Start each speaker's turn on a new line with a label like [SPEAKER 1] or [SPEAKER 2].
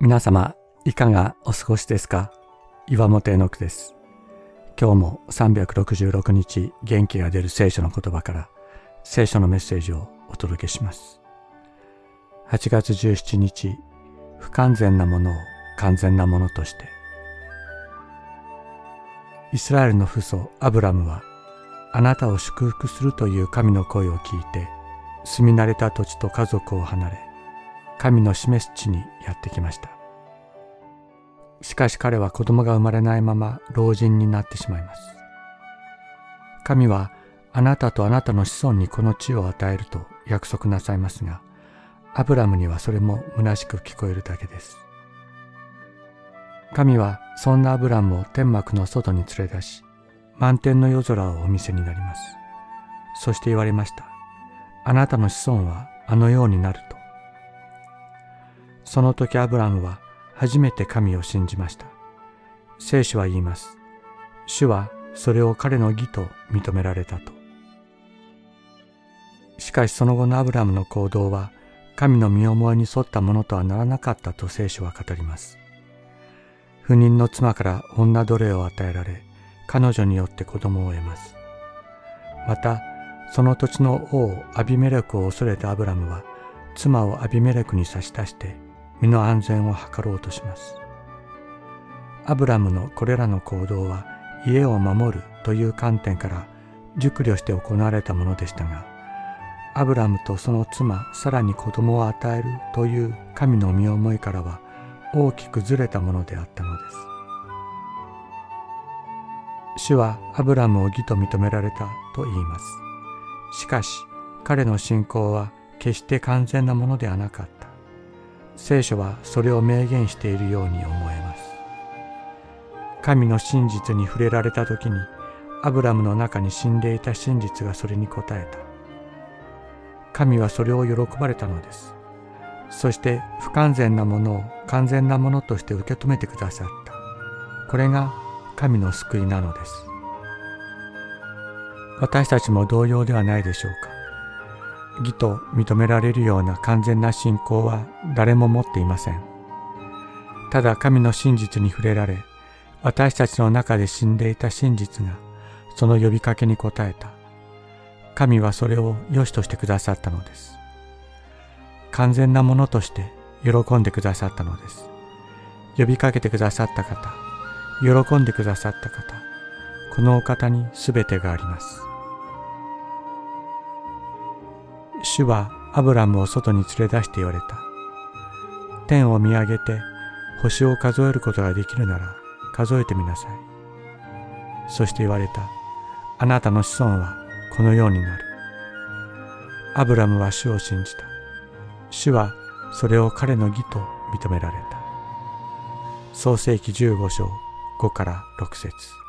[SPEAKER 1] 皆様、いかがお過ごしですか？岩本絵の句です。今日も366日元気が出る聖書の言葉から聖書のメッセージをお届けします。8月17日、不完全なものを完全なものとして。イスラエルの父祖アブラムはあなたを祝福するという神の声を聞いて住み慣れた土地と家族を離れ神の示す地にやってきました。しかし彼は子供が生まれないまま老人になってしまいます。神はあなたとあなたの子孫にこの地を与えると約束なさいますがアブラムにはそれも虚しく聞こえるだけです。神はそんなアブラムを天幕の外に連れ出し満天の夜空をお見せになります。そして言われました。あなたの子孫はあのようになると。その時アブラムは初めて神を信じました。聖書は言います。主はそれを彼の義と認められたと。しかしその後のアブラムの行動は神の身思いに沿ったものとはならなかったと聖書は語ります。不妊の妻から女奴隷を与えられ、彼女によって子供を得ます。また、その土地の王アビメレクを恐れたアブラムは、妻をアビメレクに差し出して身の安全を図ろうとします。アブラムのこれらの行動は家を守るという観点から熟慮して行われたものでしたが、アブラムとその妻、さらに子供を与えるという神の身思いからは大きくずれたものであったのです。主はアブラムを義と認められたと言います。しかし彼の信仰は決して完全なものではなかった。聖書はそれを明言しているように思えます。神の真実に触れられた時にアブラムの中に死んでいた真実がそれに応えた。神はそれを喜ばれたのです。そして不完全なものを完全なものとして受け止めてくださった。これが神の救いなのです。私たちも同様ではないでしょうか。義と認められるような完全な信仰は誰も持っていません。ただ神の真実に触れられ、私たちの中で死んでいた真実がその呼びかけに応えた。神はそれを良しとしてくださったのです。完全なものとして喜んでくださったのです。呼びかけてくださった方、喜んでくださった方、このお方に全てがあります。主はアブラムを外に連れ出して言われた。天を見上げて星を数えることができるなら数えてみなさい。そして言われた。あなたの子孫はこのようになる。アブラムは主を信じた。主はそれを彼の義と認められた。創世紀15章5から6節